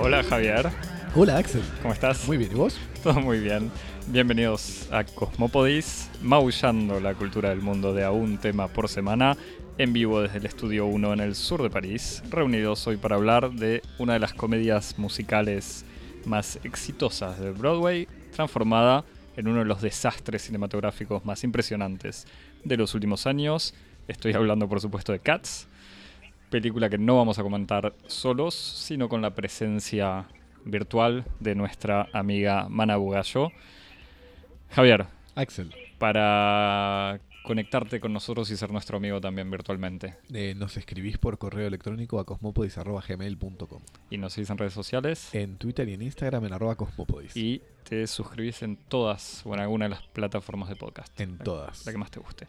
Hola Javier, Hola Axel. ¿cómo estás? Muy bien, ¿y vos? Todo muy bien. Bienvenidos a Cosmopodis, maullando la cultura del mundo de a un tema por semana, en vivo desde el Estudio 1 en el sur de París, reunidos hoy para hablar de una de las comedias musicales más exitosas de Broadway, transformada en uno de los desastres cinematográficos más impresionantes de los últimos años. Estoy hablando, por supuesto, de Cats, película que no vamos a comentar solos, sino con la presencia virtual de nuestra amiga Mana Bugallo. Javier, Axel, para conectarte con nosotros y ser nuestro amigo también virtualmente. eh, nos escribís por correo electrónico a cosmopodis.gmail.com Y nos seguís en redes sociales. En Twitter y en Instagram en arroba cosmopodis. Y te suscribís en todas o en alguna de las plataformas de podcast. En La- todas. La que más te guste.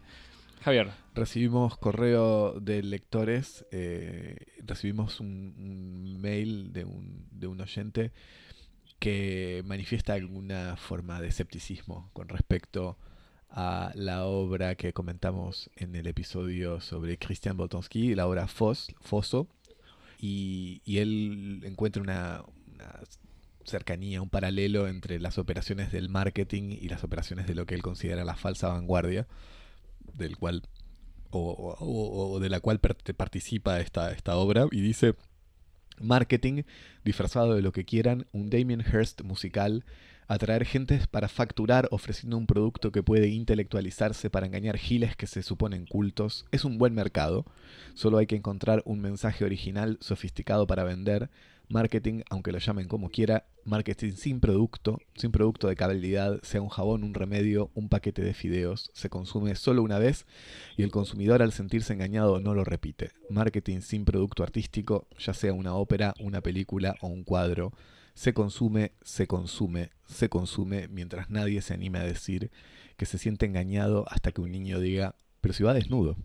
Javier, Recibimos correo de lectores, eh, recibimos un, un mail de un, de un oyente que manifiesta alguna forma de escepticismo con respecto a la obra que comentamos en el episodio sobre Christian Boltanski, la obra Fos, Foso, y, y él encuentra una, una cercanía, un paralelo entre las operaciones del marketing y las operaciones de lo que él considera la falsa vanguardia, del cual o, de la cual participa esta, esta obra, y dice marketing disfrazado de lo que quieran, un Damien Hirst musical, atraer gentes para facturar ofreciendo un producto que puede intelectualizarse para engañar giles que se suponen cultos, es un buen mercado, solo hay que encontrar un mensaje original, sofisticado para vender, marketing, aunque lo llamen como quiera, marketing sin producto, sin producto de calidad, sea un jabón, un remedio, un paquete de fideos, se consume solo una vez y el consumidor al sentirse engañado no lo repite. Marketing sin producto artístico, ya sea una ópera, una película o un cuadro, se consume, se consume, se consume mientras nadie se anime a decir que se siente engañado hasta que un niño diga, pero si va desnudo.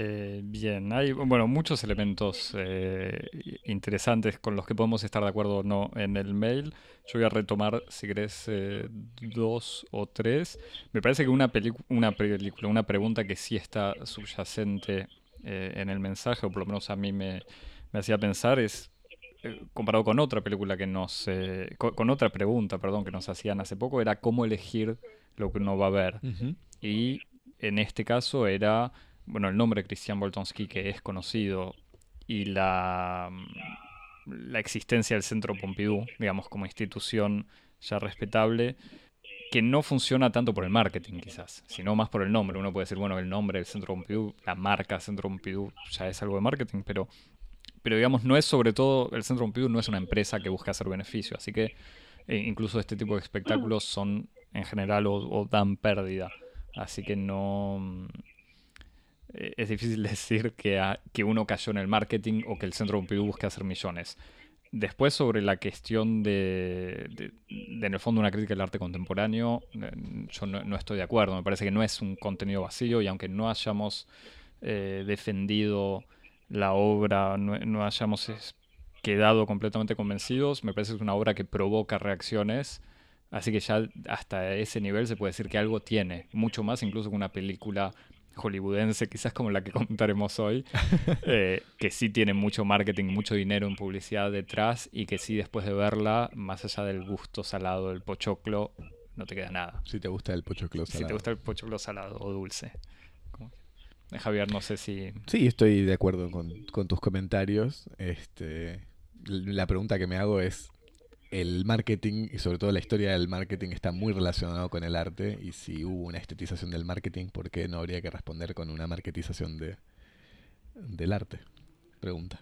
Eh, bien, hay bueno, muchos elementos eh, interesantes con los que podemos estar de acuerdo o no en el mail. Yo voy a retomar, si querés, eh, dos o tres. Me parece que una, una película, una pregunta que sí está subyacente eh, en el mensaje, o por lo menos a mí me, me hacía pensar, es comparado con otra película que nos, co- con, otra pregunta, perdón, que nos hacían hace poco, era cómo elegir lo que uno va a ver. Y en este caso era, bueno, el nombre Christian Boltonski, que es conocido, y la, mm, la existencia del Centro Pompidou, digamos, como institución ya respetable, que no funciona tanto por el marketing quizás, sino más por el nombre. Uno puede decir, bueno, el nombre del Centro Pompidou, la marca Centro Pompidou ya es algo de marketing, pero, pero digamos, no es sobre todo, el Centro Pompidou no es una empresa que busca hacer beneficio, así que eh, incluso este tipo de espectáculos son en general o, o dan pérdida. Así que no... eh, Es difícil decir que, a- que uno cayó en el marketing o que el Centro Pompidou busca hacer millones. Después sobre la cuestión de, de- de, en el fondo, una crítica del arte contemporáneo, eh, yo no, no estoy de acuerdo. Me parece que no es un contenido vacío y aunque no hayamos eh, defendido la obra, no, no hayamos quedado completamente convencidos, me parece que es una obra que provoca reacciones. Así que ya hasta ese nivel se puede decir que algo tiene, mucho más incluso que una película hollywoodense, quizás como la que comentaremos hoy, eh, que sí tiene mucho marketing, mucho dinero en publicidad detrás y que sí después de verla, más allá del gusto salado del pochoclo, no te queda nada. Si te gusta el pochoclo Si salado. te gusta el pochoclo salado o dulce. Eh, Javier, no sé si... Sí, estoy de acuerdo con, con tus comentarios. Este, la pregunta que me hago es, el marketing y sobre todo la historia del marketing está muy relacionado con el arte y si hubo una estetización del marketing, ¿por qué no habría que responder con una marketización de, del arte? Pregunta.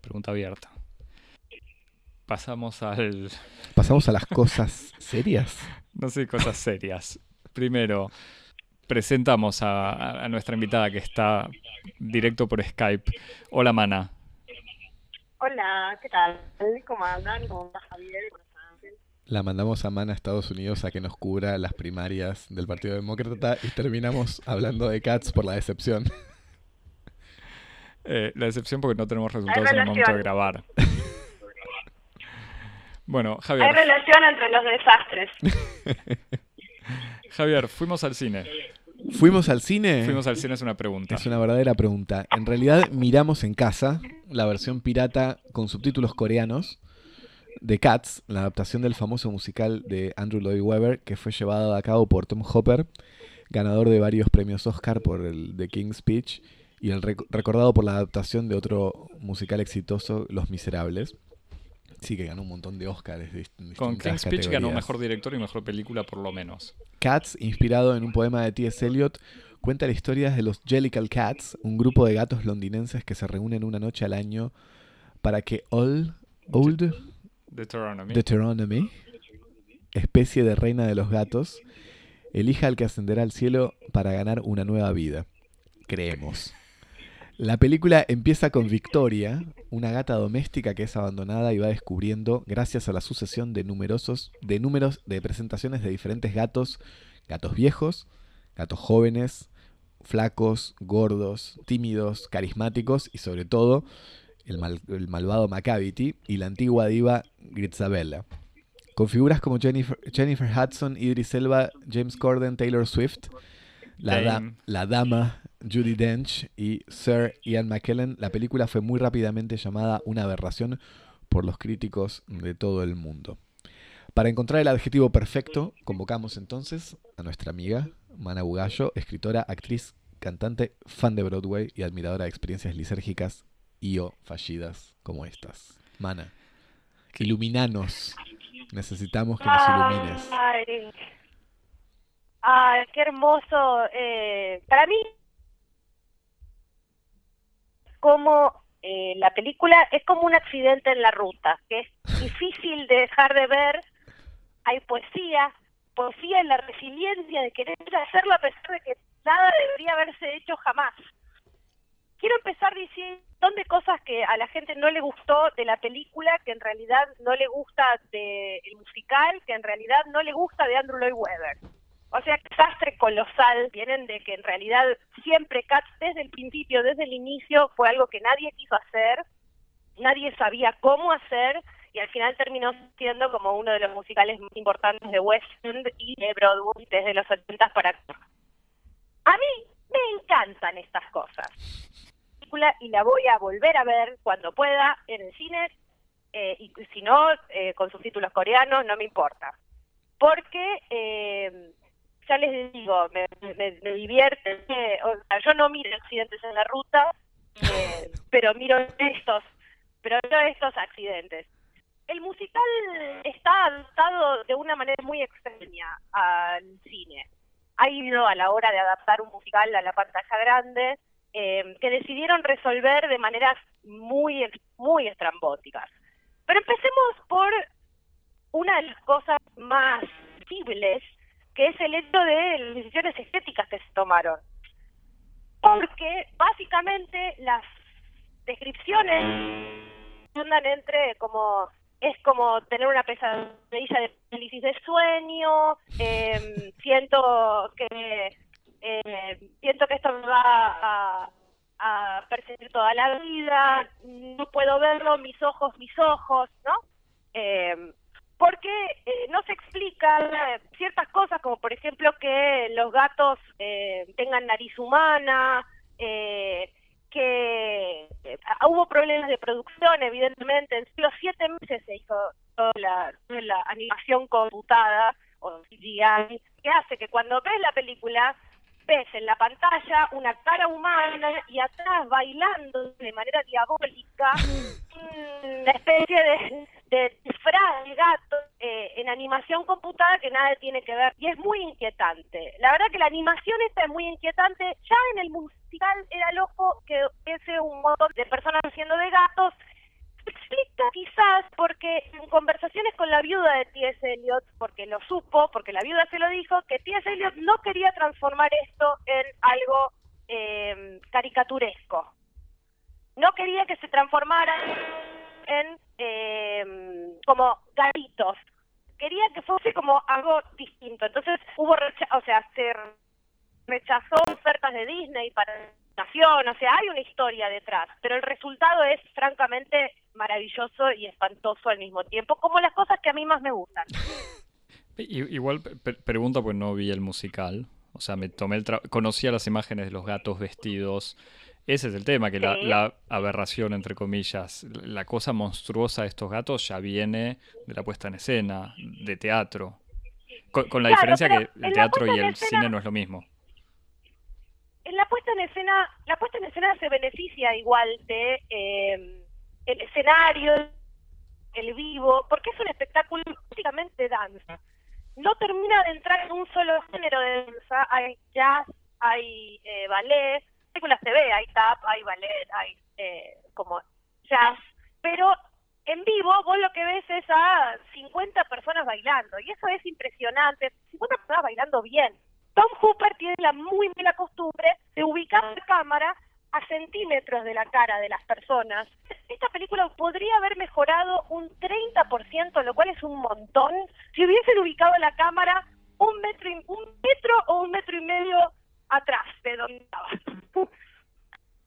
Pregunta abierta. Pasamos al... Pasamos a las cosas serias. No sé, cosas serias. Primero, presentamos a, a- a nuestra invitada que está directo por Skype. Hola, Mana. Hola, ¿qué tal? ¿Cómo andan? ¿Cómo está Javier? ¿Cómo está Ángel? La mandamos a Mana a Estados Unidos a que nos cubra las primarias del Partido Demócrata y terminamos hablando de Cats por la decepción. Eh, la decepción porque no tenemos resultados en el momento de grabar. Bueno, Hay Javier, relación entre los desastres. Javier, fuimos al cine. ¿Fuimos al cine? Fuimos al cine es una pregunta. Es una verdadera pregunta. En realidad miramos en casa la versión pirata con subtítulos coreanos de Cats, la adaptación del famoso musical de Andrew Lloyd Webber que fue llevado a cabo por Tom Hopper, ganador de varios premios Oscar por el The King's Speech y el rec- recordado por la adaptación de otro musical exitoso, Los Miserables. Sí, que ganó un montón de Oscars. de Con King's Speech ganó mejor director y mejor película por lo menos. Cats, inspirado en un poema de T.S. Eliot, cuenta la historia de los Jellicle Cats, un grupo de gatos londinenses que se reúnen una noche al año para que Old, Old Deuteronomy. Deuteronomy, especie de reina de los gatos, elija al que ascenderá al cielo para ganar una nueva vida. Creemos. La película empieza con Victoria, una gata doméstica que es abandonada y va descubriendo, gracias a la sucesión de numerosos de números de presentaciones de diferentes gatos, gatos viejos, gatos jóvenes, flacos, gordos, tímidos, carismáticos y sobre todo el, mal- el malvado Macavity y la antigua diva Gritzabella. Con figuras como Jennifer, Jennifer Hudson, Idris Elba, James Corden, Taylor Swift, la, da- la dama Judy Dench y Sir Ian McKellen, la película fue muy rápidamente llamada una aberración por los críticos de todo el mundo. Para encontrar el adjetivo perfecto, convocamos entonces a nuestra amiga Mana Bugallo, escritora, actriz, cantante, fan de Broadway y admiradora de experiencias lisérgicas y o fallidas como estas. Mana, iluminanos. Necesitamos que nos ilumines. Ay, qué hermoso. Eh, para mí, como eh, la película es como un accidente en la ruta, que es difícil de dejar de ver. Hay poesía, poesía en la resiliencia de querer hacerlo a pesar de que nada debería haberse hecho jamás. Quiero empezar diciendo de cosas que a la gente no le gustó de la película, que en realidad no le gusta del musical, que en realidad no le gusta de Andrew Lloyd Webber. O sea, desastre colosal. Vienen de que en realidad siempre Cats, desde el principio, desde el inicio, fue algo que nadie quiso hacer, nadie sabía cómo hacer, y al final terminó siendo como uno de los musicales más importantes de West End y de Broadway desde los 80 para acá. A mí me encantan estas cosas. Y la voy a volver a ver cuando pueda en el cine, eh, y si no, eh, con subtítulos coreanos, no me importa. Porque eh, ya les digo, me, me, me divierte. eh, o sea, yo no miro accidentes en la ruta, eh, pero miro estos, pero miro estos accidentes. El musical está adaptado de una manera muy extraña al cine. Ha ido a la hora de adaptar un musical a la pantalla grande, eh, que decidieron resolver de maneras muy, muy estrambóticas. Pero empecemos por una de las cosas más visibles, que es el hecho de las decisiones estéticas que se tomaron. Porque básicamente las descripciones andan entre como es como tener una pesadilla de parálisis de sueño, eh, siento que eh, siento que esto me va a, a perseguir toda la vida, no puedo verlo, mis ojos, mis ojos, ¿no? Eh, porque eh, no se explican eh, ciertas cosas, como por ejemplo que los gatos eh, tengan nariz humana, eh, que eh, hubo problemas de producción, evidentemente. En los siete meses se hizo toda la, toda la animación computada o CGI, que hace que cuando ves la película ves en la pantalla una cara humana y atrás bailando de manera diabólica una especie de, de disfraz de gato eh, en animación computada que nada tiene que ver y es muy inquietante. La verdad que la animación esta es muy inquietante. Ya en el musical era loco que ese un montón de personas haciendo de gatos explica quizás porque en conversaciones con la viuda de T.S. Eliot, porque lo supo, porque la viuda se lo dijo, que T.S. Eliot no quería transformar esto en algo eh, caricaturesco. No quería que se transformara en eh, como gatitos. Quería que fuese como algo distinto. Entonces hubo, recha- o sea, se rechazó ofertas de Disney para nación, o sea, hay una historia detrás, pero el resultado es francamente maravilloso y espantoso al mismo tiempo, como las cosas que a mí más me gustan. Igual pregunta, pues no vi el musical. O sea, me tomé el conocía las imágenes de los gatos vestidos. Ese es el tema, que la, la, aberración, entre comillas, la cosa monstruosa de estos gatos ya viene de la puesta en escena, de teatro. Con, la diferencia que el teatro y el cine no es lo mismo. En la puesta en escena, la puesta en escena se beneficia igual de eh, el escenario, el vivo, porque es un espectáculo prácticamente danza. No termina de entrar en un solo género de danza, hay jazz, hay eh, ballet, películas TV, hay tap, hay ballet, hay eh, como jazz, pero en vivo vos lo que ves es a 50 personas bailando y eso es impresionante, 50 personas bailando bien. Tom Hooper tiene la muy mala costumbre de ubicar la cámara a centímetros de la cara de las personas. Esta película podría haber mejorado un 30%, lo cual es un montón, si hubiesen ubicado la cámara un metro, un metro o un metro y medio atrás de donde estaba.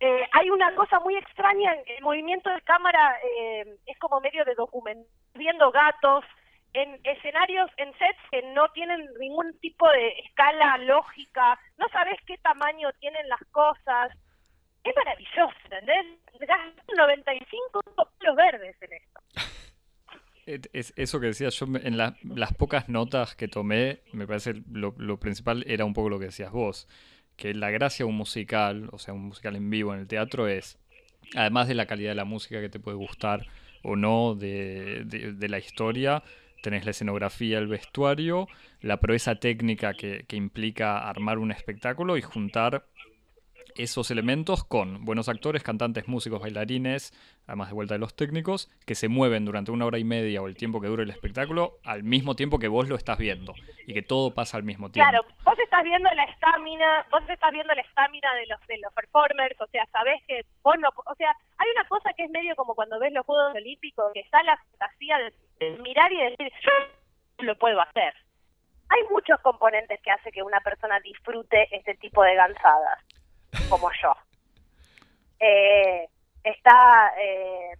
Eh, hay una cosa muy extraña, el movimiento de cámara eh, es como medio de documentar, viendo gatos, en escenarios, en sets que no tienen ningún tipo de escala lógica, no sabes qué tamaño tienen las cosas, es maravilloso, ¿entendés? Gastan 95 palos verdes en esto. Es eso que decía yo, en las pocas notas que tomé, me parece lo, principal era un poco lo que decías vos, que la gracia de un musical, o sea, un musical en vivo en el teatro es, además de la calidad de la música que te puede gustar o no, de, de, la historia, tenés la escenografía, el vestuario, la proeza técnica que, que implica armar un espectáculo y juntar esos elementos con buenos actores, cantantes, músicos, bailarines, además de vuelta de los técnicos, que se mueven durante una hora y media o el tiempo que dure el espectáculo al mismo tiempo que vos lo estás viendo y que todo pasa al mismo tiempo. Claro, vos estás viendo la estamina, vos estás viendo la estamina de los de los performers, o sea, sabés que vos no, o sea, hay una cosa que es medio como cuando ves los Juegos Olímpicos, que está la fantasía de, mirar y decir, yo lo puedo hacer. Hay muchos componentes que hace que una persona disfrute este tipo de danzadas como yo. Eh, está eh,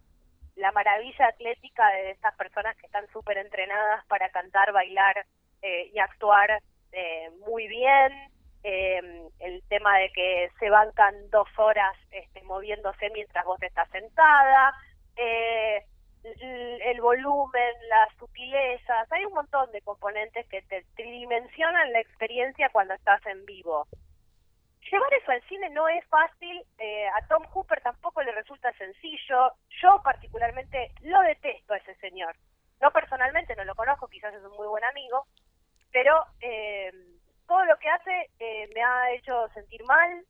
la maravilla atlética de estas personas que están súper entrenadas para cantar, bailar eh, y actuar muy bien. el tema de que se bancan dos horas este, moviéndose mientras vos estás sentada. el volumen, las sutilezas, hay un montón de componentes que te tridimensionan la experiencia cuando estás en vivo llevar eso al cine no es fácil, eh, a Tom Hooper tampoco le resulta sencillo, yo particularmente lo detesto a ese señor. No personalmente, no lo conozco, quizás es un muy buen amigo, pero eh, todo lo que hace eh, me ha hecho sentir mal,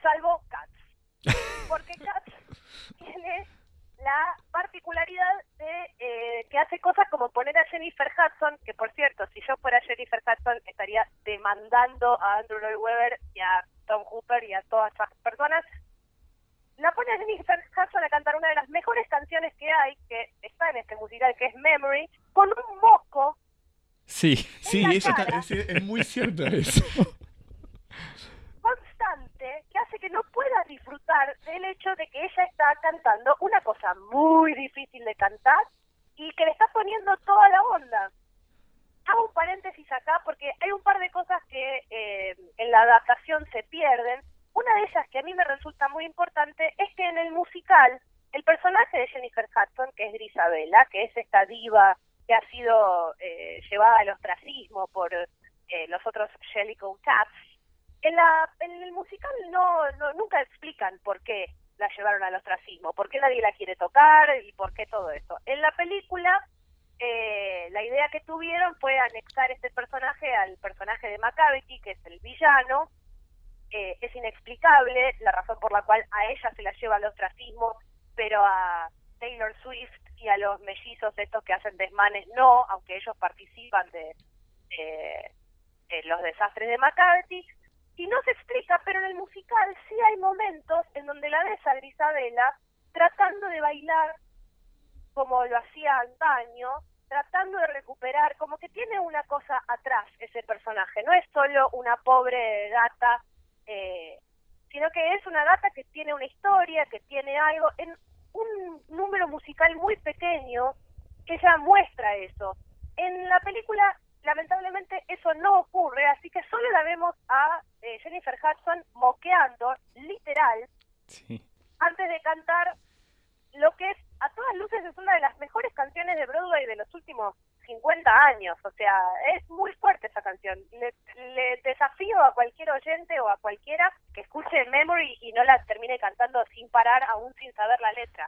salvo Cats. Porque Cats tiene la particularidad de eh, que hace cosas como poner a Jennifer Hudson, que por cierto, si yo fuera Jennifer Hudson estaría demandando a Andrew Lloyd Webber y a Tom Hooper y a todas esas personas, la pone a Jennifer Hudson a cantar una de las mejores canciones que hay, que está en este musical, que es Memory, con un moco. Sí, sí, eso es muy cierto eso. hace que no pueda disfrutar del hecho de que ella está cantando una cosa muy difícil de cantar y que le está poniendo toda la onda. Hago un paréntesis acá porque hay un par de cosas que eh, en la adaptación se pierden. Una de ellas que a mí me resulta muy importante es que en el musical el personaje de Jennifer Hudson, que es Grisabella, que es esta diva que ha sido eh, llevada al ostracismo por eh, los otros Jellicoe Taps, en, la, en el musical no, no, nunca explican por qué la llevaron al ostracismo, por qué nadie la quiere tocar y por qué todo eso. En la película, eh, la idea que tuvieron fue anexar este personaje al personaje de Macavity, que es el villano. Eh, es inexplicable la razón por la cual a ella se la lleva al ostracismo, pero a Taylor Swift y a los mellizos estos que hacen desmanes no, aunque ellos participan de, de los desastres de Macavity y no se explica, pero en el musical sí hay momentos en donde la ves a Grisabela tratando de bailar como lo hacía antaño, tratando de recuperar, como que tiene una cosa atrás ese personaje, no es solo una pobre gata, eh, sino que es una gata que tiene una historia, que tiene algo, en un número musical muy pequeño que ya muestra eso. En la película lamentablemente eso no ocurre, así que solo la vemos a eh, Jennifer Hudson moqueando, literal, Sí. antes de cantar lo que es, a todas luces, es una de las mejores canciones de Broadway de los últimos 50 años. O sea, es muy fuerte esa canción. Le, le desafío a cualquier oyente o a cualquiera que escuche Memory y no la termine cantando sin parar, aún sin saber la letra.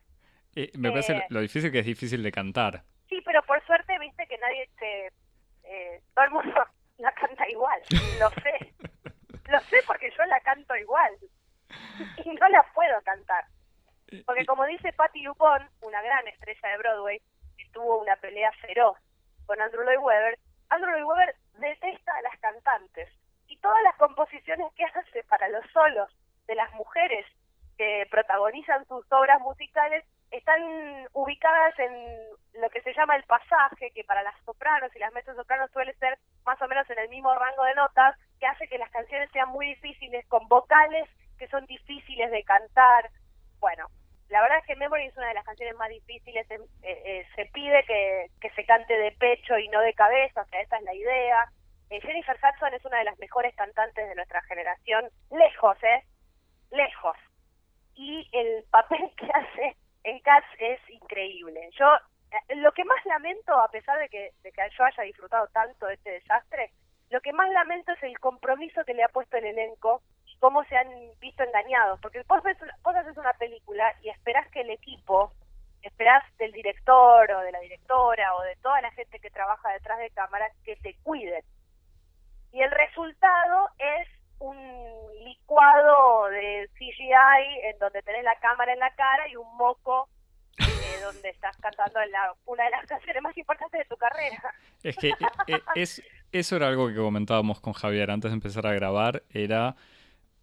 Eh, me parece Eh. lo difícil que es difícil de cantar. Sí, pero por suerte, viste que nadie se... eh, todo el mundo la canta igual. Lo sé. Lo sé porque yo la canto igual. Y no la puedo cantar. Porque como dice Patty Dupont, una gran estrella de Broadway, que tuvo una pelea feroz con Andrew Lloyd Webber, Andrew Lloyd Webber detesta a las cantantes. Y todas las composiciones que hace para los solos de las mujeres que protagonizan sus obras musicales están ubicadas en lo que se llama el pasaje, que para las sopranos y las sopranos suele ser más o menos en el mismo rango de notas, que hace que las canciones sean muy difíciles, con vocales que son difíciles de cantar. Bueno, la verdad es que Memory es una de las canciones más difíciles. eh, eh, se pide que, que se cante de pecho y no de cabeza, o sea, esa es la idea. Eh, Jennifer Hudson es una de las mejores cantantes de nuestra generación, lejos, ¿eh? Lejos. Y el papel que hace en Cats es increíble. Yo, eh, lo que más lamento, a pesar de que, yo haya disfrutado tanto de este desastre, lo que más lamento es el compromiso que le ha puesto el elenco y cómo se han visto engañados. Porque vos, ves vos haces una película y esperás que el equipo, esperás del director o de la directora o de toda la gente que trabaja detrás de cámara que te cuiden. Y el resultado es un licuado de CGI en donde tenés la cámara en la cara y un moco eh, donde estás cantando la- una de las canciones más importantes de tu carrera. Es que eh, eh, es, eso era algo que comentábamos con Javier antes de empezar a grabar. Era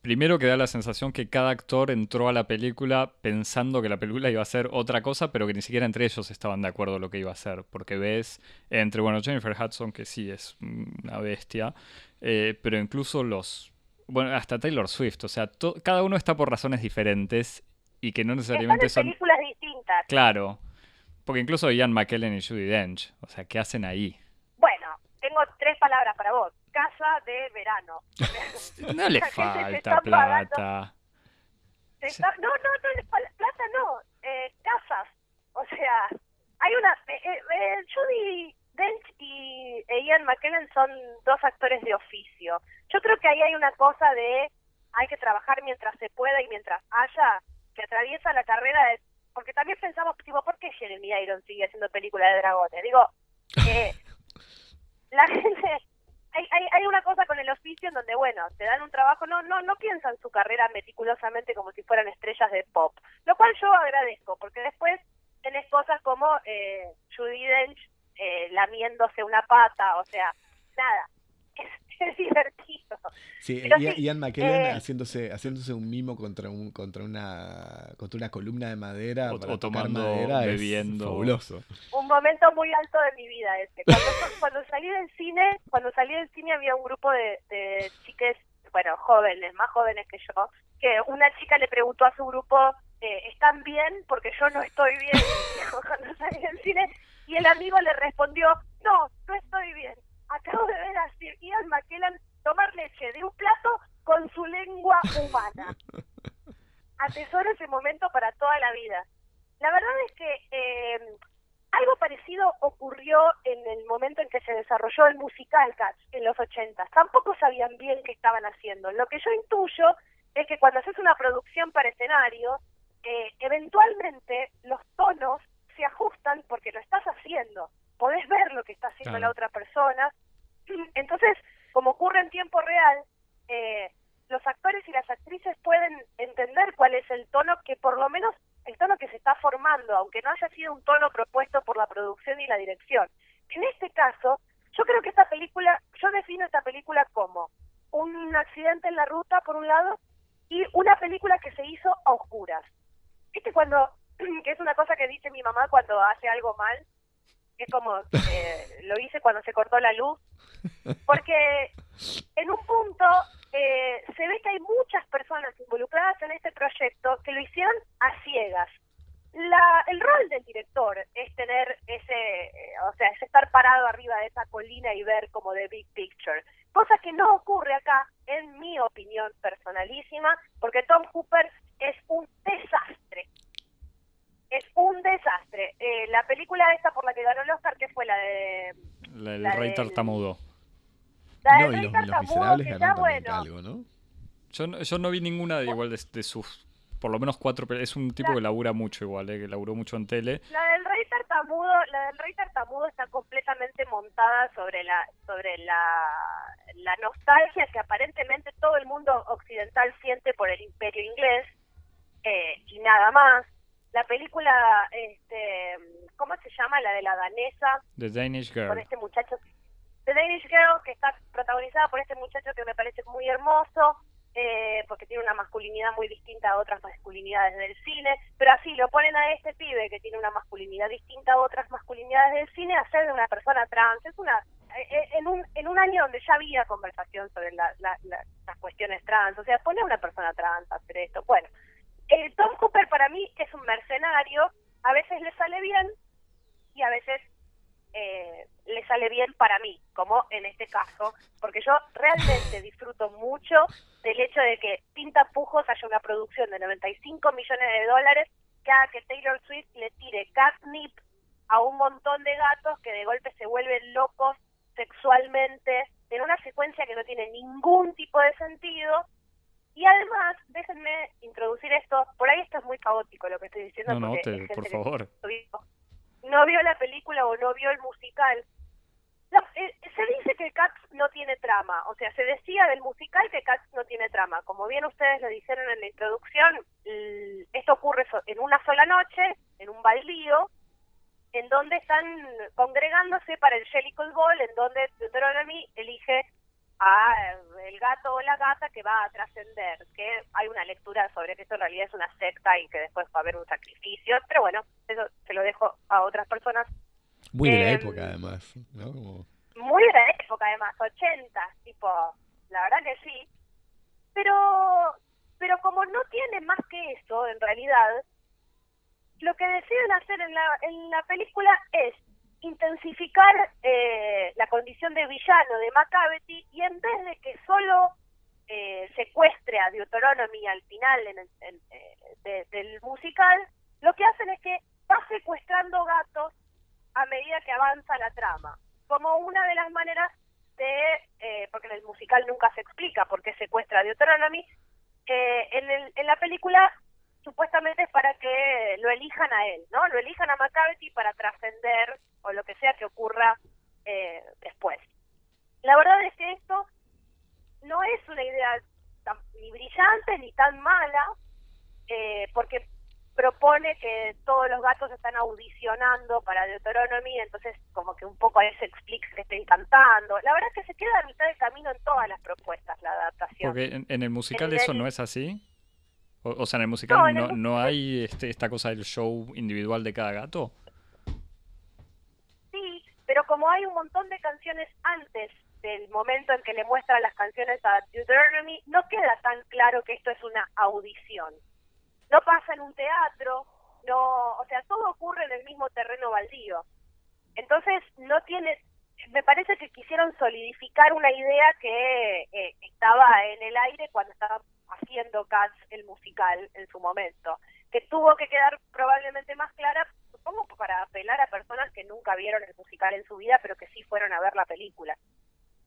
primero que da la sensación que cada actor entró a la película pensando que la película iba a ser otra cosa, pero que ni siquiera entre ellos estaban de acuerdo lo que iba a ser. Porque ves entre, bueno, Jennifer Hudson, que sí es una bestia, eh, pero incluso los. Bueno, hasta Taylor Swift, o sea, to- cada uno está por razones diferentes y que no necesariamente en son. películas distintas. Claro. Porque incluso Ian McKellen y Judy Dench, o sea, ¿qué hacen ahí? Bueno, tengo tres palabras para vos. Casa de verano. No le falta pagando. plata. Se está- No, no, no, plata no. Eh, casas. O sea, hay una... eh, eh, eh, Judy Dench y Ian McKellen son dos actores de oficio. Yo creo que ahí hay una cosa de hay que trabajar mientras se pueda y mientras haya, que atraviesa la carrera de... Porque también pensamos, tipo, ¿por qué Jeremy Iron sigue haciendo películas de dragones? Digo, eh, la gente... Hay, hay, hay una cosa con el oficio en donde, bueno, te dan un trabajo, no, no, no piensan su carrera meticulosamente como si fueran estrellas de pop, lo cual yo agradezco, porque después tenés cosas como eh, Judy Dench eh, lamiéndose una pata, o sea, nada, es, es divertido. Sí, Pero Ian, sí, Ian McKellen eh, haciéndose, haciéndose un mimo contra un, contra una contra una columna de madera O- para o tocar tomando, madera es bebiendo. fabuloso. un momento muy alto de mi vida este. Cuando, cuando salí del cine, cuando salí del cine había un grupo de, de chiques, bueno, jóvenes, más jóvenes que yo, que una chica le preguntó a su grupo, eh, ¿están bien? Porque yo no estoy bien cuando salí del cine, y el amigo le respondió, no, no estoy bien. Acabo de ver a Sir Ian McKellen tomar leche de un plato con su lengua humana. Atesoro ese momento para toda la vida. La verdad es que eh, algo parecido ocurrió en el momento en que se desarrolló el musical Cats en los 80. Tampoco sabían bien qué estaban haciendo. Lo que yo intuyo es que cuando haces una producción para escenario, eh, eventualmente los tonos se ajustan porque lo estás haciendo. Podés ver lo que está haciendo Claro. la otra persona. Entonces, como ocurre en tiempo real, eh, los actores y las actrices pueden entender cuál es el tono que por lo menos el tono que se está formando, aunque no haya sido un tono propuesto por la producción y la dirección. En este caso, yo creo que esta película, yo defino esta película como un accidente en la ruta, por un lado, y una película que se hizo a oscuras. ¿Viste cuando, que es una cosa que dice mi mamá cuando hace algo mal? Que es como, eh, lo hice cuando se cortó la luz. Porque en un punto eh, se ve que hay muchas personas involucradas en este proyecto que lo hicieron a ciegas. La, el rol del director es tener ese, eh, o sea, es estar parado arriba de esa colina y ver como the big picture. Cosa que no ocurre acá, en mi opinión personalísima, porque Tom Hooper es un desastre. Es un desastre. Eh, la película esta por la que ganó el Oscar, que fue la de... La del Rey Tartamudo. La No, del y Rey los, los Tartamudo, miserables que bueno, algo, ¿no? Yo, no- yo no vi ninguna de igual de, de sus. Por lo menos cuatro. Es un tipo La- que labura mucho igual, eh, que laburó mucho en tele. La del rey tartamudo, la del rey tartamudo está completamente montada sobre la sobre la, la nostalgia que aparentemente todo el mundo occidental siente por el imperio inglés eh, y nada más. La película, este, ¿cómo se llama? La de la danesa The Danish con Girl. este muchacho, The Danish Girl, que está protagonizada por este muchacho que me parece muy hermoso, eh, porque tiene una masculinidad muy distinta a otras masculinidades del cine, pero así lo ponen a este pibe que tiene una masculinidad distinta a otras masculinidades del cine a ser de una persona trans. Es una eh, eh, en un en un año donde ya había conversación sobre la- la- la- las cuestiones trans, o sea, pone a una persona trans a hacer esto. Bueno, eh, Tom Cooper para mí es un mercenario, a veces le sale bien y a veces eh, le sale bien para mí, como en este caso, porque yo realmente disfruto mucho del hecho de que Tinta Pujos haya una producción de 95 millones de dólares que haga que Taylor Swift le tire catnip a un montón de gatos que de golpe se vuelven locos sexualmente en una secuencia que no tiene ningún tipo de sentido y además, déjenme introducir esto, por ahí esto es muy caótico lo que estoy diciendo. No, no, porque te- hay gente por favor. no vio- no la película o no vio el musical. No, eh, se dice que Cats no tiene trama, o sea, se decía del musical que Cats no tiene trama. Como bien ustedes lo dijeron en la introducción, esto ocurre en una sola noche, en un baldío, en donde están congregándose para el Jellicle Ball, en donde Deuteronomy elige a eh, el gato o la gata que va a trascender, que hay una lectura sobre que esto en realidad es una secta y que después va a haber un sacrificio, pero bueno, eso se lo dejo a otras personas. Muy de la Em, época, además. ¿no? Como- Muy de la época además, 80, tipo, la verdad que sí, pero, pero como no tiene más que eso en realidad, lo que deciden hacer en la, en la película es intensificar eh, la condición de villano de Macavity y en vez de que solo eh, secuestre a Deuteronomy al final en el- en- eh, de- del musical, lo que hacen es que va secuestrando gatos a medida que avanza la trama, como una de las maneras de, eh, porque en el musical nunca se explica por qué secuestra a Deuteronomy, eh, en, el- en la película supuestamente es para que lo elijan a él, ¿no? Lo elijan a Macavity para trascender o lo que sea que ocurra eh, después. La verdad es que esto no es una idea tan, ni brillante ni tan mala, eh, porque propone que todos los gatos están audicionando para Deuteronomy, entonces como que un poco ahí se explica que estén cantando. La verdad es que se queda a mitad del camino en todas las propuestas la adaptación. Porque en, en el musical eso no es así. O, o sea, en el musical No, no, en el no hay este, esta cosa del show individual de cada gato. Sí, pero como hay un montón de canciones antes del momento en que le muestran las canciones a Deuteronomy, no queda tan claro que esto es una audición. No pasa en un teatro, no, o sea, todo ocurre en el mismo terreno baldío. Entonces, no tiene, me parece que quisieron solidificar una idea que eh, estaba en el aire cuando estaba haciendo Cats el musical en su momento, que tuvo que quedar probablemente más clara, supongo para apelar a personas que nunca vieron el musical en su vida, pero que sí fueron a ver la película.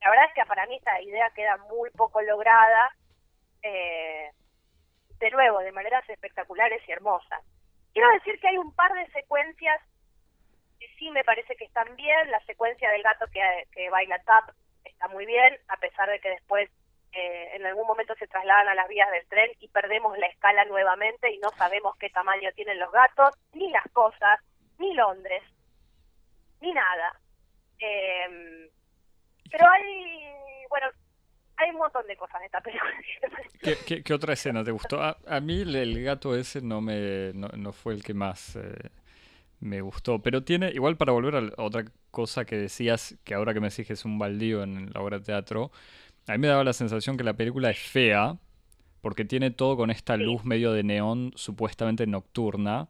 La verdad es que para mí esta idea queda muy poco lograda, eh, de nuevo, de maneras espectaculares y hermosas. Quiero decir que hay un par de secuencias que sí me parece que están bien. La secuencia del gato que, que baila tap está muy bien, a pesar de que después eh, en algún momento se trasladan a las vías del tren y perdemos la escala nuevamente y no sabemos qué tamaño tienen los gatos, ni las cosas, ni Londres, ni nada. Eh, pero hay, bueno, hay un montón de cosas en esta película. ¿Qué, qué- qué otra escena te gustó? A, a mí el, el gato ese no me no, no fue el que más eh, me gustó. Pero tiene, igual para volver a otra cosa que decías, que ahora que me decís que es un baldío en la obra de teatro, a mí me daba la sensación que la película es fea, porque tiene todo con esta luz medio de neón supuestamente nocturna.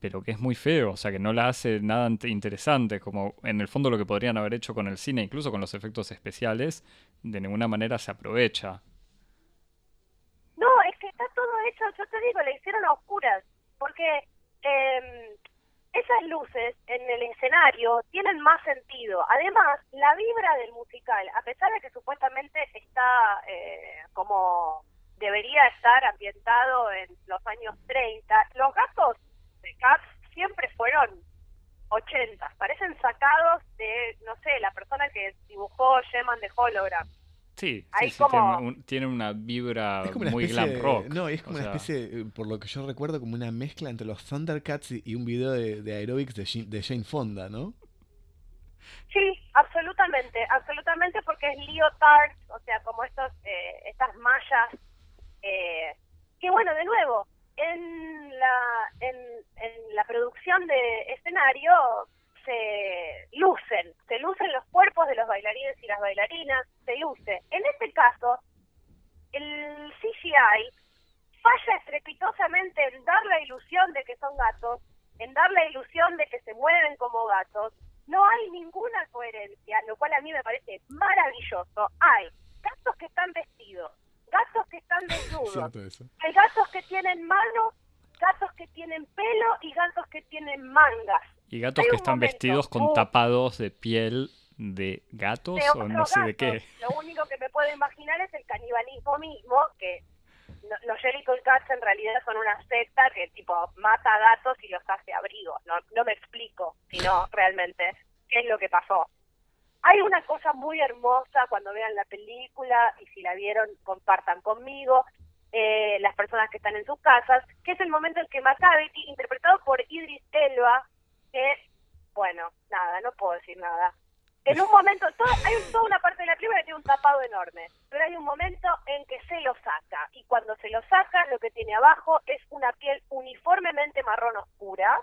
pero que es muy feo, o sea, que no la hace nada interesante, como en el fondo lo que podrían haber hecho con el cine, incluso con los efectos especiales, de ninguna manera se aprovecha. No, es que está todo hecho, yo te digo, le hicieron a oscuras, porque eh, esas luces en el escenario tienen más sentido. Además, la vibra del musical, a pesar de que supuestamente está eh, como debería estar ambientado en los años 30, los gatos de Cats siempre fueron 80, parecen sacados de, no sé, la persona que dibujó Sheman de Hologram. Sí, tiene, una vibra muy glam rock. No, es como una especie, eh, por lo que yo recuerdo, como una mezcla entre los Thundercats y, un video de, de aerobics de, Jane Fonda, ¿no? Sí, absolutamente, absolutamente, porque es leotard, o sea, como estos, eh, estas mallas, eh, que bueno, de nuevo, en la, en, en la producción de escenario se lucen, se lucen los cuerpos de los bailarines y las bailarinas, se luce. En este caso, el CGI falla estrepitosamente en dar la ilusión de que son gatos, en dar la ilusión de que se mueven como gatos. No hay ninguna coherencia, lo cual a mí me parece maravilloso. Hay gatos que están vestidos, gatos que están desnudos, hay gatos que tienen manos, gatos que tienen pelo y gatos que tienen mangas. Y gatos que están vestidos con tapados de piel de gatos o no sé de qué. Lo único que me puedo imaginar es el canibalismo mismo, que los Jellicle Cats en realidad son una secta que tipo mata gatos y los hace abrigos. No, no me explico, sino realmente qué es lo que pasó. Hay una cosa muy hermosa cuando vean la película y si la vieron compartan conmigo. Eh, las personas que están en sus casas, que es el momento en que Macavity, interpretado por Idris Elba, que, bueno, nada, no puedo decir nada. En un momento, hay toda una parte de la película que tiene un tapado enorme, pero hay un momento en que se lo saca, y cuando se lo saca, lo que tiene abajo es una piel uniformemente marrón oscura,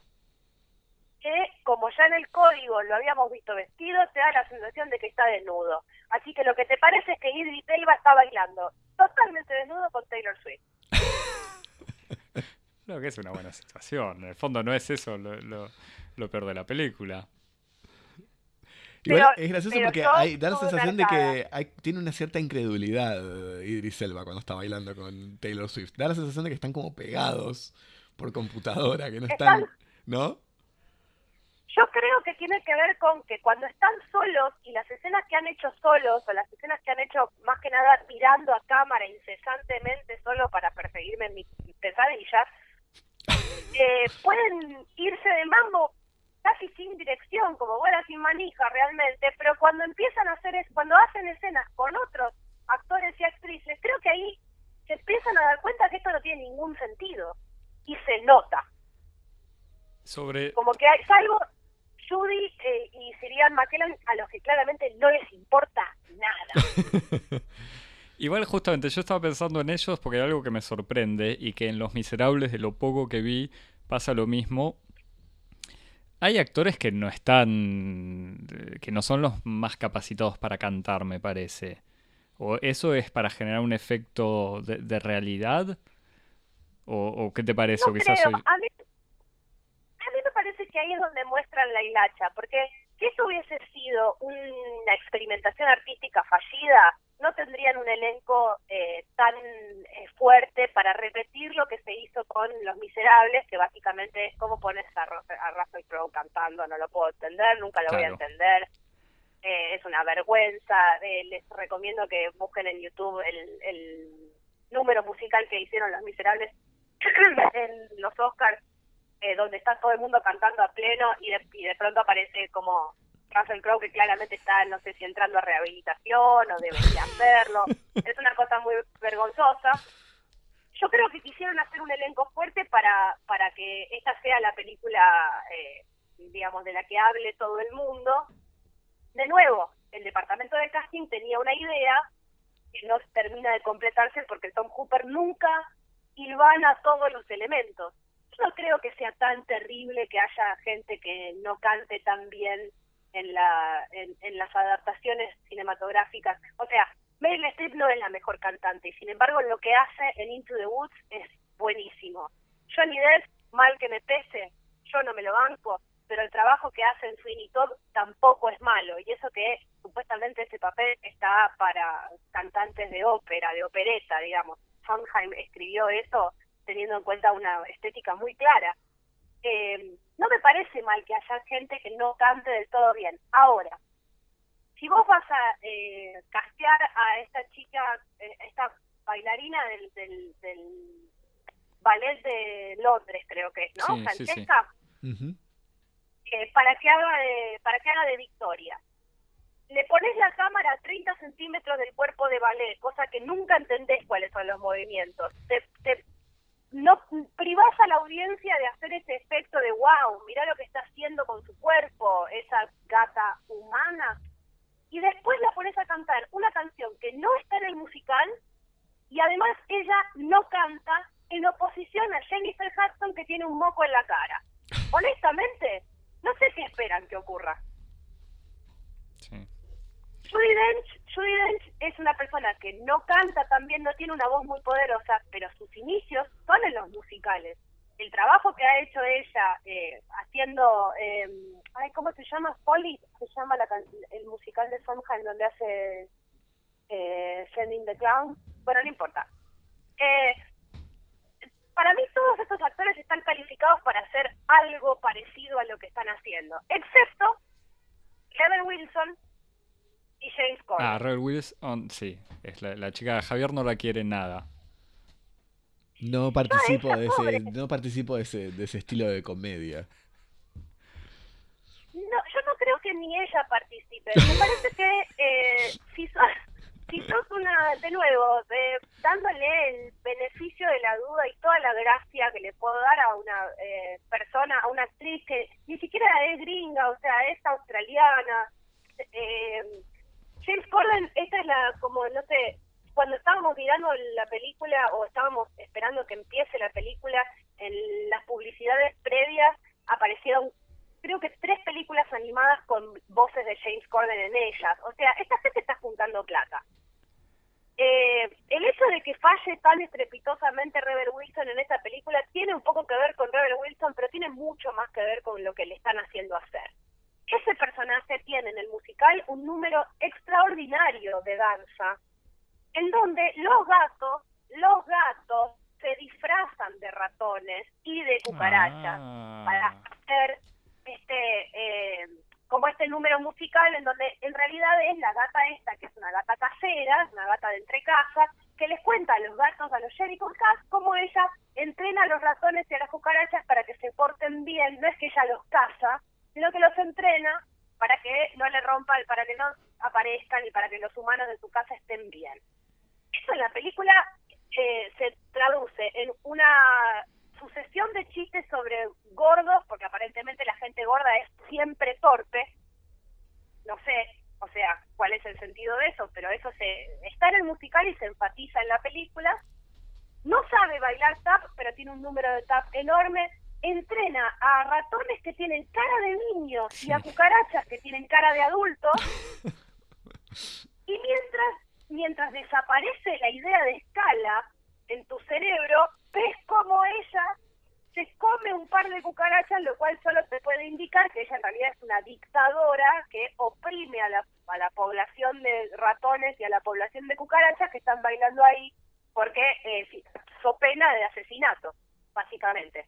que como ya en el código lo habíamos visto vestido, te da la sensación de que está desnudo. Así que lo que te parece es que Idris Elba está bailando totalmente desnudo con Taylor Swift. Creo que es una buena situación. En el fondo no es eso lo lo peor de la película. Igual es gracioso porque hay, da la sensación de que hay, tiene una cierta incredulidad eh, Idris Elba cuando está bailando con Taylor Swift. Da la sensación de que están como pegados por computadora, que no están, ¿no? Yo creo que tiene que ver con que cuando están solos y las escenas que han hecho solos o las escenas que han hecho más que nada mirando a cámara incesantemente solo para perseguirme en mis pesadillas, eh, pueden irse de mambo casi sin dirección, como buena sin manija realmente, pero cuando empiezan a hacer, es, cuando hacen escenas con otros actores y actrices, creo que ahí se empiezan a dar cuenta que esto no tiene ningún sentido y se nota. Sobre... Como que hay, salvo Judy eh, y Sirian McKellen, a los que claramente no les importa nada. Igual justamente yo estaba pensando en ellos porque hay algo que me sorprende y que en Los Miserables, de lo poco que vi, pasa lo mismo, hay actores que no están, que no son los más capacitados para cantar, me parece. ¿O eso es para generar un efecto de, realidad? ¿O, qué te parece? a, mí, a mí me parece que ahí es donde muestran la hilacha, porque si eso hubiese sido una experimentación artística fallida, no tendrían un elenco eh, tan eh, fuerte para repetir lo que se hizo con Los Miserables, que básicamente es como pones a, a Russell Crowe cantando, no lo puedo entender, nunca lo voy a entender. Eh, es una vergüenza. les recomiendo que busquen en YouTube el, el número musical que hicieron Los Miserables en los Oscars, donde está todo el mundo cantando a pleno y y de pronto aparece como Russell Crowe que claramente está, no sé si entrando a rehabilitación o debería hacerlo. es una cosa muy vergonzosa. Yo creo que quisieron hacer un elenco fuerte para, para que esta sea la película, eh, digamos, de la que hable todo el mundo. De nuevo, el departamento de casting tenía una idea que no termina de completarse porque Tom Hooper nunca ilvana todos los elementos. No creo que sea tan terrible que haya gente que no cante tan bien en, la, en, las adaptaciones cinematográficas. O sea, Meryl Streep no es la mejor cantante, y sin embargo lo que hace en Into the Woods es buenísimo. Johnny Depp, mal que me pese, yo no me lo banco, pero el trabajo que hacen Sweeney Todd tampoco es malo, y eso que supuestamente ese papel está para cantantes de ópera, de opereta, digamos. Sondheim escribió eso teniendo en cuenta una estética muy clara. Eh, no me parece mal que haya gente que no cante del todo bien. Ahora, si vos vas a eh, castear a esta chica, eh, esta bailarina del, del, ballet de Londres, creo que es, ¿no? Francesca, eh, para que haga de, para que haga de Victoria. Le pones la cámara a 30 centímetros del cuerpo de ballet, cosa que nunca entendés cuáles son los movimientos. Te, te no privás a la audiencia de hacer ese efecto de wow, mira lo que está haciendo con su cuerpo, esa gata humana y después la pones a cantar una canción que no está en el musical y además ella no canta en oposición a Jennifer Hudson que tiene un moco en la cara. Honestamente, no sé si esperan que ocurra. Sí. Judy Dench, Judy Dench es una persona que no canta también, no tiene una voz muy poderosa, pero sus inicios son en los musicales el trabajo que ha hecho ella eh, haciendo, eh, ay, ¿cómo se llama? Polly, se llama la el musical de Sondheim donde hace eh, Sending the Clown. Bueno, no importa. Eh, para mí todos estos actores están calificados para hacer algo parecido a lo que están haciendo, excepto Rebel Wilson y James Corden. Ah, Rebel Wilson, sí, es la, la chica de Javier no la quiere nada. No participo de ese, no participo de ese, de ese estilo de comedia. No, yo no creo que ni ella participe. Me parece que eh, si, sos, una, de nuevo, dándole el beneficio de la duda y toda la gracia que le puedo dar a una eh, persona, a una actriz que ni siquiera es gringa, o sea, es australiana. Eh, James Corden, esta es la, como, no sé, cuando estábamos mirando la película o estábamos esperando que empiece la película, en las publicidades previas aparecieron creo que tres películas animadas con voces de James Corden en ellas. O sea, esta gente está juntando plata. Eh, el hecho de que falle tan estrepitosamente Rebel Wilson en esta película tiene un poco que ver con Rebel Wilson, pero tiene mucho más que ver con lo que le están haciendo hacer. Ese personaje tiene en el musical un número extraordinario de danza, en donde los gatos, los gatos se disfrazan de ratones y de cucarachas ah. para hacer este eh, como este número musical en donde en realidad es la gata esta que es una gata casera, una gata de entre casas, que les cuenta a los gatos, a los Jericho Cats, cómo ella entrena a los ratones y a las cucarachas para que se porten bien, no es que ella los caza, sino que los entrena para que no le rompan, para que no aparezcan y para que los humanos de su casa estén bien. Eso en la película eh, se traduce en una sucesión de chistes sobre gordos, porque aparentemente la gente gorda es siempre torpe. No sé, o sea, cuál es el sentido de eso, pero eso se está en el musical y se enfatiza en la película. No sabe bailar tap, pero tiene un número de tap enorme. Entrena a ratones que tienen cara de niños y a cucarachas que tienen cara de adultos. Y mientras mientras desaparece la idea de escala en tu cerebro, ves como ella se come un par de cucarachas, lo cual solo te puede indicar que ella en realidad es una dictadora que oprime a la, a la población de ratones y a la población de cucarachas que están bailando ahí porque eh, so pena de asesinato, básicamente.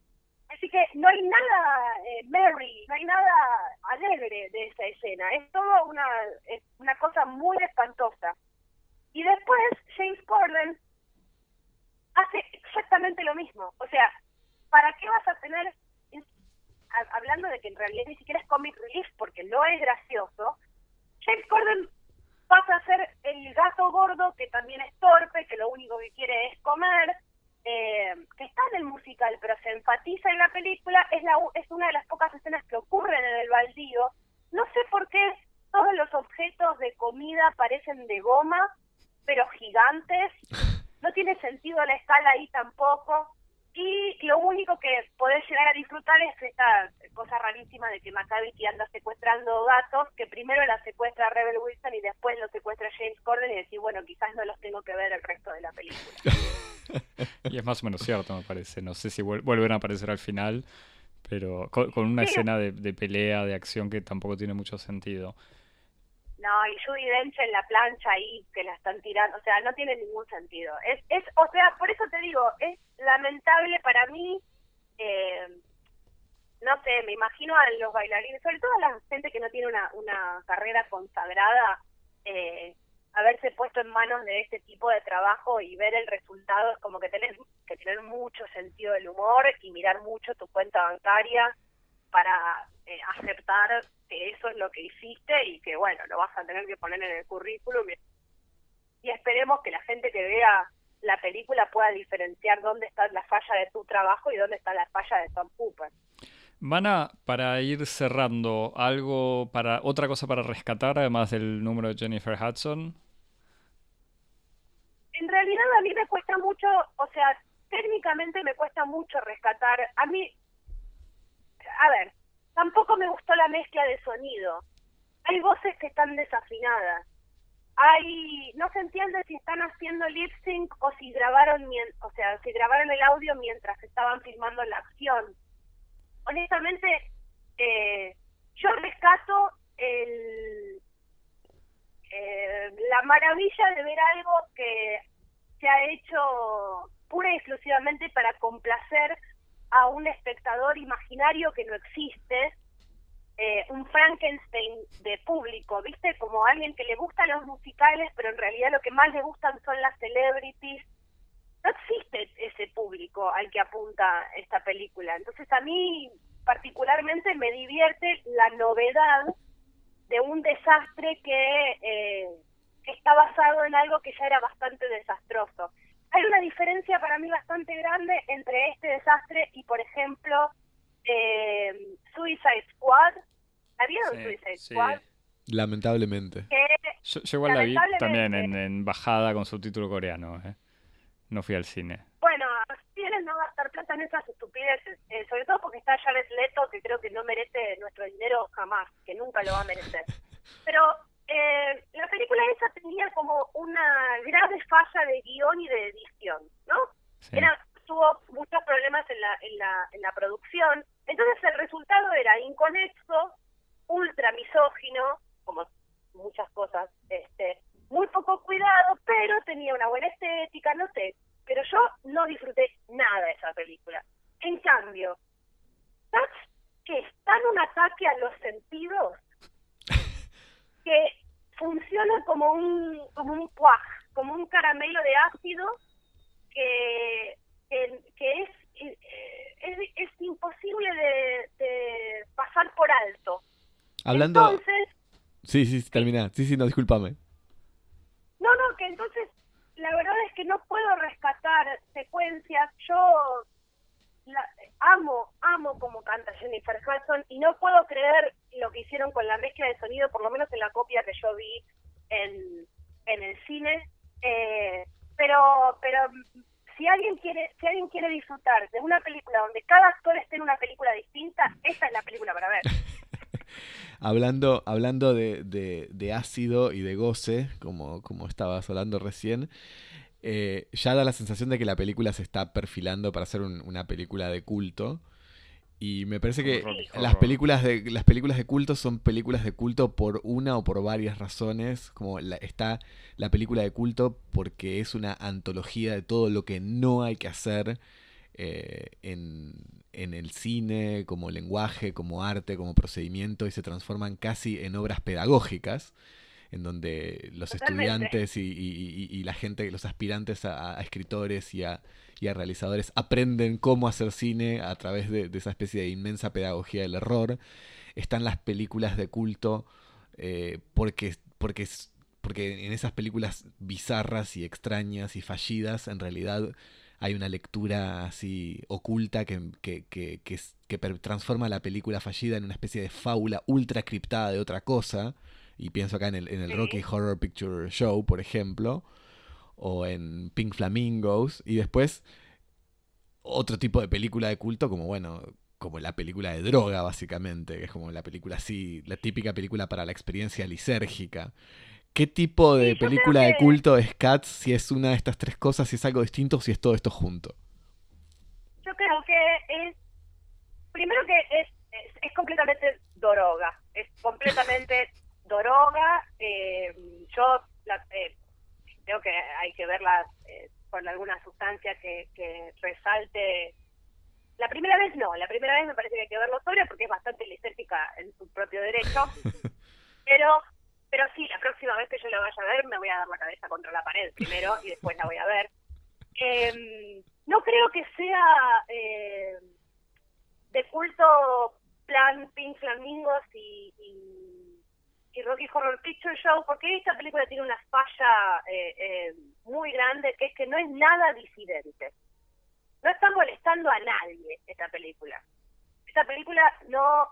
Así que no hay nada eh, merry, no hay nada alegre de esa escena. Es todo una, una cosa muy espantosa. Y después James Corden hace exactamente lo mismo. O sea, ¿para qué vas a tener, hablando de que en realidad ni siquiera es comic relief porque no es gracioso, James Corden pasa a ser el gato gordo que también es torpe, que lo único que quiere es comer, eh, que está en el musical, pero se enfatiza en la película, es, la, es una de las pocas escenas que ocurren en el baldío. No sé por qué todos los objetos de comida parecen de goma pero gigantes. No tiene sentido la escala ahí tampoco. Y lo único que podés llegar a disfrutar es esta cosa rarísima de que Macavity anda secuestrando gatos, que primero la secuestra Rebel Wilson y después lo secuestra James Corden y decir, bueno, quizás no los tengo que ver el resto de la película. y es más o menos cierto, me parece. No sé si vuelven a aparecer al final, pero con, una escena de, de, pelea, de acción que tampoco tiene mucho sentido. No, y Judy Dench en la plancha ahí que la están tirando, o sea, no tiene ningún sentido. Es, es, o sea, por eso te digo, es lamentable para mí, eh, no sé, me imagino a los bailarines, sobre todo a la gente que no tiene una, una carrera consagrada, eh, haberse puesto en manos de este tipo de trabajo y ver el resultado es como que tenés que tener mucho sentido del humor y mirar mucho tu cuenta bancaria para eh, aceptar que eso es lo que hiciste y que bueno, lo vas a tener que poner en el currículum y esperemos que la gente que vea la película pueda diferenciar dónde está la falla de tu trabajo y dónde está la falla de Tom Cooper. Mana, para ir cerrando, algo para otra cosa para rescatar además del número de Jennifer Hudson. En realidad a mí me cuesta mucho, o sea, técnicamente me cuesta mucho rescatar. A mí, a ver, Tampoco me gustó la mezcla de sonido. Hay voces que están desafinadas. Hay, no se entiende si están haciendo lip sync o si grabaron, o sea, si grabaron el audio mientras estaban filmando la acción. Honestamente, eh, yo rescato el, eh, la maravilla de ver algo que se ha hecho pura y exclusivamente para complacer a un espectador imaginario que no existe, eh, un Frankenstein de público, ¿viste? Como alguien que le gustan los musicales, pero en realidad lo que más le gustan son las celebrities. No existe ese público al que apunta esta película. Entonces a mí particularmente me divierte la novedad de un desastre que, eh, que está basado en algo que ya era bastante desastroso hay una diferencia para mí bastante grande entre este desastre y, por ejemplo, eh, Suicide Squad. ¿Había un Suicide Squad? Lamentablemente. yo, igual la vi también en, bajada con subtítulo coreano. ¿eh? No fui al cine. Bueno, tienes no gastar plata en esas estupideces, eh, sobre todo porque está Jared Leto, que creo que no merece nuestro dinero jamás, que nunca lo va a merecer. Pero eh, la película esa tenía como una grave falla de guion y de edición, ¿no? Era, tuvo muchos problemas en la, en, la, en la producción, entonces el resultado era inconexo, ultra misógino, como muchas cosas, este, muy poco cuidado, pero tenía una buena estética, no sé, pero yo no disfruté nada de esa película. En cambio, que es tan un ataque a los sentidos que funciona como un como un como un caramelo de ácido que, que, es, es, es imposible de, pasar por alto. Hablando... Entonces... Sí, sí, termina. Sí, sí, no, discúlpame. No, no, que entonces la verdad es que no puedo rescatar secuencias. Yo la, amo, amo como canta Jennifer Hudson y no puedo creer lo que hicieron con la mezcla de sonido, por lo menos en la copia que yo vi en, en el cine. Eh, pero, pero si alguien quiere, si alguien quiere disfrutar de una película donde cada actor esté en una película distinta, esta es la película para ver. hablando, hablando de, de, de, ácido y de goce, como, como estabas hablando recién, eh, ya da la sensación de que la película se está perfilando para ser una película de culto. Y me parece que las películas de las películas de culto son películas de culto por una o por varias razones. Como está la película de culto porque es una antología de todo lo que no hay que hacer eh, en, en, el cine, como lenguaje, como arte, como procedimiento, y se transforman casi en obras pedagógicas en donde los estudiantes y, la gente, los aspirantes a, escritores y a, realizadores aprenden cómo hacer cine a través de, esa especie de inmensa pedagogía del error. Están las películas de culto eh, porque, porque, porque en esas películas bizarras y extrañas y fallidas, en realidad hay una lectura así oculta que, que, que, que, transforma la película fallida en una especie de fábula ultra criptada de otra cosa y pienso acá en el, en el Rocky Horror Picture Show, por ejemplo, o en Pink Flamingos, y después otro tipo de película de culto como, bueno, como la película de droga, básicamente, que es como la película así, la típica película para la experiencia lisérgica. ¿Qué tipo de película de culto es Cats? Si es una de estas tres cosas, si es algo distinto, o si es todo esto junto. Yo creo que es primero que es, es, completamente droga, es completamente droga. Eh, yo eh, creo que hay que verla eh, con alguna sustancia que, que resalte la primera vez no, la primera vez me parece que hay que verlo sobria porque es bastante lisérgica en su propio derecho. pero pero sí, la próxima vez que yo la vaya a ver me voy a dar la cabeza contra la pared primero y después la voy a ver. Eh, no creo que sea eh, de culto plan Pink Flamingos y, y, Rocky Horror Picture Show porque esta película tiene una falla eh, eh, muy grande que es que no es nada disidente no está molestando a nadie esta película. Esta película no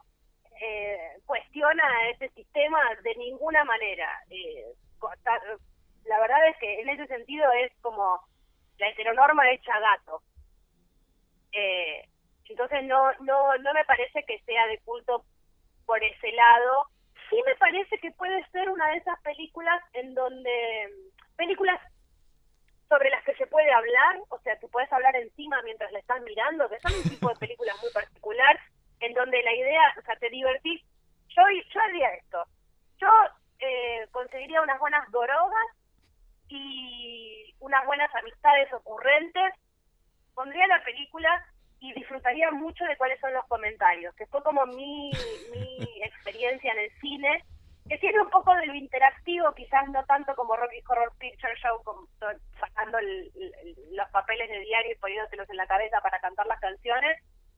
eh, cuestiona ese sistema de ninguna manera. Eh, la verdad es que en ese sentido es como la heteronorma hecha gato. Eh, entonces no, no, no me parece que sea de culto por ese lado. Sí me parece que puede ser una de esas películas en donde películas sobre las que se puede hablar, o sea, que puedes hablar encima mientras la estás mirando, que son un tipo de película muy particular, en donde la idea, o sea, te divertís. Yo, yo haría esto. Yo eh, conseguiría unas buenas drogas y unas buenas amistades ocurrentes, pondría la película y disfrutaría mucho de cuáles son los comentarios, que fue como mi, mi experiencia en el cine que tiene un poco de lo interactivo, quizás no tanto como Rocky Horror Picture Show, sacando los papeles de diario y poniéndoselos en la cabeza para cantar las canciones,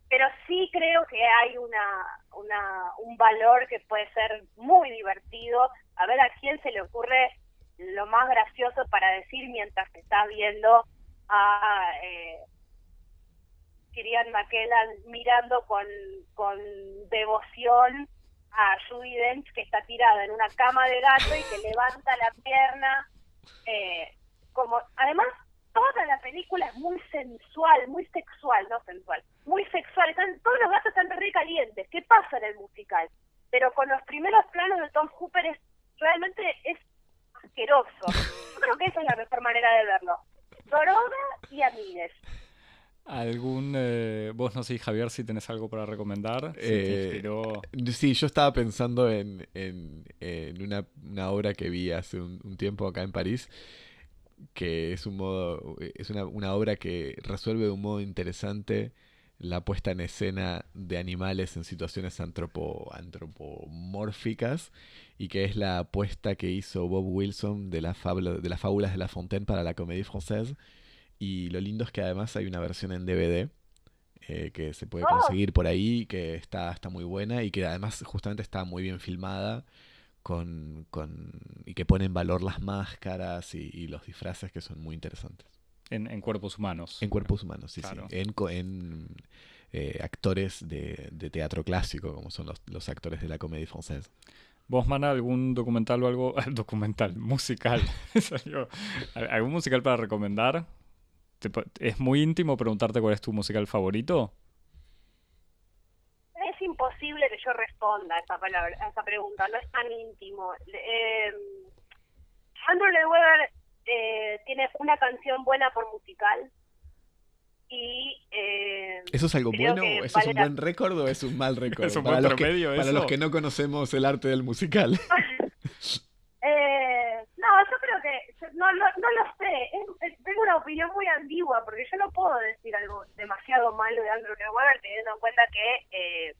pero sí creo que hay una, una un valor que puede ser muy divertido, a ver a quién se le ocurre lo más gracioso para decir mientras está viendo a eh, Kirian McKellan mirando con, con devoción a Judy Dench que está tirada en una cama de gato y que levanta la pierna. Eh, como Además, toda la película es muy sensual, muy sexual, no sensual, muy sexual. Están, todos los gatos están re calientes. ¿Qué pasa en el musical? Pero con los primeros planos de Tom Hooper es realmente es asqueroso. Yo creo que esa es la mejor manera de verlo. Droga y amigues. ¿Algún, eh, vos no sé, Javier, si tenés algo para recomendar? Eh, sí, yo estaba pensando en, una, obra que vi hace un, tiempo acá en París, que es un modo, es una, obra que resuelve de un modo interesante la puesta en escena de animales en situaciones antropo, antropomórficas y que es la apuesta que hizo Bob Wilson de, la de las fábulas de La Fontaine para la Comédie Française y lo lindo es que además hay una versión en DVD eh, que se puede oh. conseguir por ahí, que está, está muy buena y que además justamente está muy bien filmada. Con, con, y que pone en valor las máscaras y, los disfraces que son muy interesantes. En, cuerpos humanos. En cuerpos humanos, sí, sí. En, en eh, actores de, teatro clásico, como son los, los actores de la comedia francesa. ¿Vos, Mana, algún documental o algo? documental, musical. ¿Algún musical para recomendar? ¿Es muy íntimo preguntarte cuál es tu musical favorito? Es imposible que yo responda a esa, palabra, a esa pregunta, no es tan íntimo. Eh, Andrew Lloyd Webber eh, tiene una canción buena por musical. Y, eh, ¿Eso es algo bueno? ¿Eso es un buen récord o es un mal récord? ¿Es un para, los que, para los que no conocemos el arte del musical. eh, no, yo creo que no, no, no lo sé. tengo una opinión muy ambigua porque yo no puedo decir algo demasiado malo de Andrew Webber teniendo en cuenta que eh,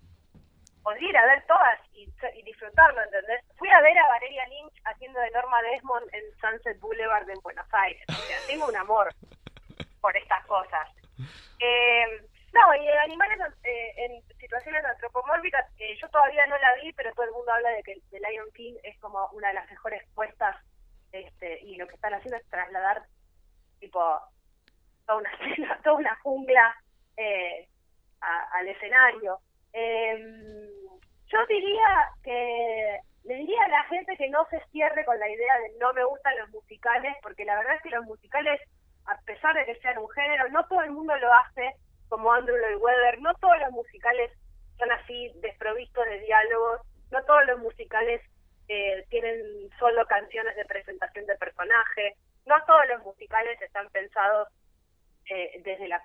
podría ir a ver todas y, disfrutarlo, ¿entendés? Fui a ver a Valeria Lynch haciendo de Norma Desmond en Sunset Boulevard en Buenos Aires. Tengo un amor por estas cosas. Eh, no, y animales eh, en situaciones antropomórficas, eh, yo todavía no la vi, pero todo el mundo habla de que The Lion King es como una de las mejores puestas este, y lo que están haciendo es trasladar tipo toda una toda una jungla eh, al escenario. Em, yo diría que le diría a la gente que no se cierre con la idea de no me gustan los musicales, porque la verdad es que los musicales, a pesar de que sean un género, no todo el mundo lo hace como Andrew Lloyd Webber, no todos los musicales son así desprovistos de diálogos, no todos los musicales eh, tienen solo canciones de presentación de personaje. No todos los musicales están pensados eh, desde, la,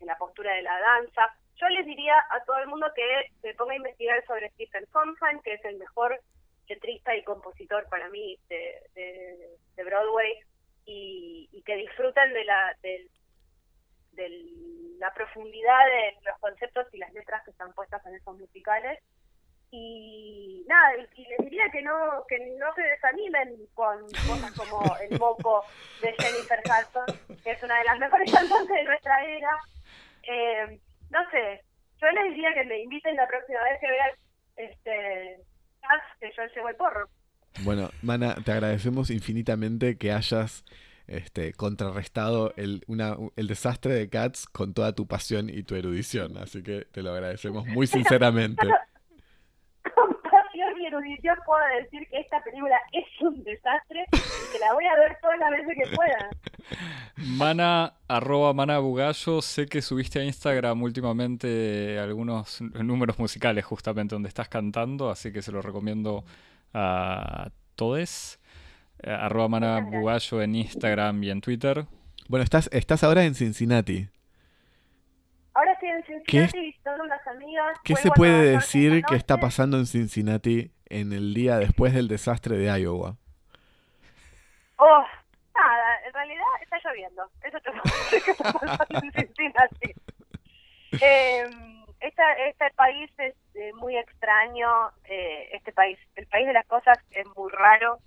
la postura de la danza. yo les diría a todo el mundo que se ponga a investigar sobre Stephen Sondheim, que es el mejor letrista y compositor para mí de, de, Broadway, y, que disfruten de la, de, la profundidad de los conceptos y las letras que están puestas en esos musicales. Y nada y les diría que no que no se desanimen con cosas como el moco de Jennifer Hudson que es una de las mejores cantantes de nuestra era. Eh, no sé yo les diría que me inviten la próxima vez que vean este que yo llevo el porro. Bueno Mana te agradecemos infinitamente que hayas este, contrarrestado el, una, el desastre de Cats con toda tu pasión y tu erudición. Así que te lo agradecemos muy sinceramente erudición puedo decir que esta película es un desastre y que la voy a ver todas las veces que pueda. Mana, arroba Mana Bugallo, sé que subiste a Instagram últimamente algunos números musicales justamente donde estás cantando, así que se lo recomiendo a todos. Eh, arroba Mana Bugallo en Instagram y en Twitter. Bueno, estás, estás ahora en Cincinnati. Ahora estoy en Cincinnati visitando unas amigas. ¿Qué se puede decir que está pasando en Cincinnati en el día después del desastre de Iowa? Oh, nada, en realidad está lloviendo. Eso te que está pasando en Cincinnati. Eh, este país es eh, muy extraño. Eh, este país, el país de las cosas es muy raro.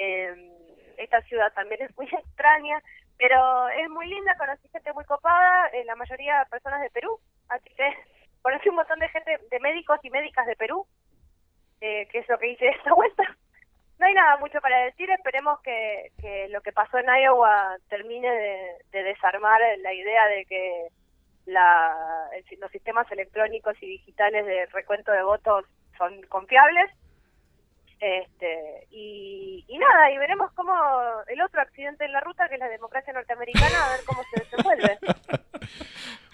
Eh, esta ciudad también es muy extraña. Pero es muy linda, conocí gente muy copada, eh, la mayoría personas de Perú, así que conocí un montón de gente, de médicos y médicas de Perú, eh, que es lo que hice esta vuelta. No hay nada mucho para decir, esperemos que, lo que pasó en Iowa termine de, de desarmar la idea de que la, los sistemas electrónicos y digitales de recuento de votos son confiables este, y, nada, y veremos cómo el otro accidente en la ruta, que es la democracia norteamericana, a ver cómo se desenvuelve.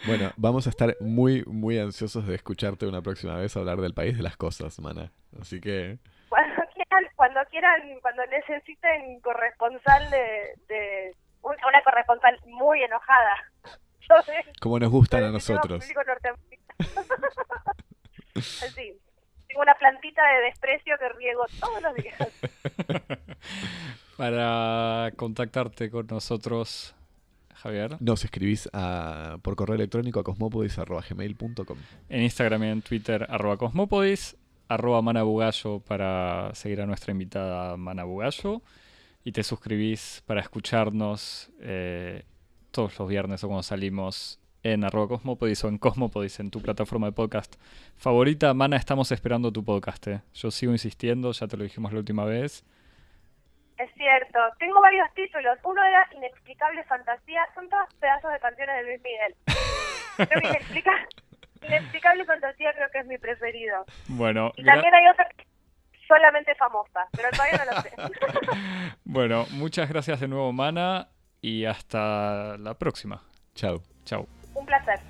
Bueno, vamos a estar muy, muy ansiosos de escucharte una próxima vez hablar del país de las cosas, mana. Así que... Cuando quieran, cuando, quieran, cuando necesiten corresponsal de, de una corresponsal muy enojada. Como nos gustan a nosotros. sí una plantita de desprecio que riego todos los días. Para contactarte con nosotros, Javier. Nos escribís a, por correo electrónico a cosmopodis.gmail.com En Instagram y en Twitter, arroba cosmopodis, arroba manabugallo para seguir a nuestra invitada Manabugallo. Y te suscribís para escucharnos eh, todos los viernes o cuando salimos en arroba Cosmopodis o en Cosmopodis, en tu plataforma de podcast favorita. Mana, estamos esperando tu podcast. Eh. Yo sigo insistiendo, ya te lo dijimos la última vez. Es cierto. Tengo varios títulos. Uno era Inexplicable Fantasía. Son todos pedazos de canciones de Luis Miguel. creo que Inexplicable Fantasía creo que es mi preferido. Bueno. Y también hay otra solamente famosa, pero todavía no lo sé. bueno, muchas gracias de nuevo, Mana, y hasta la próxima. Chao. Chao. Un placer.